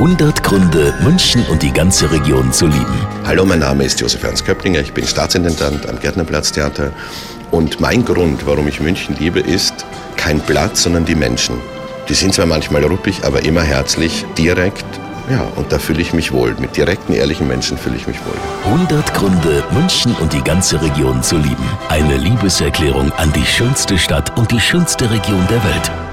100 Gründe, München und die ganze Region zu lieben. Hallo, mein Name ist Josef Ernst Köpplinger, ich bin Staatsintendant am Gärtnerplatztheater und mein Grund, warum ich München liebe, ist kein Platz, sondern die Menschen. Die sind zwar manchmal ruppig, aber immer herzlich, direkt. Ja, und da fühle ich mich wohl. Mit direkten, ehrlichen Menschen fühle ich mich wohl. 100 Gründe, München und die ganze Region zu lieben. Eine Liebeserklärung an die schönste Stadt und die schönste Region der Welt.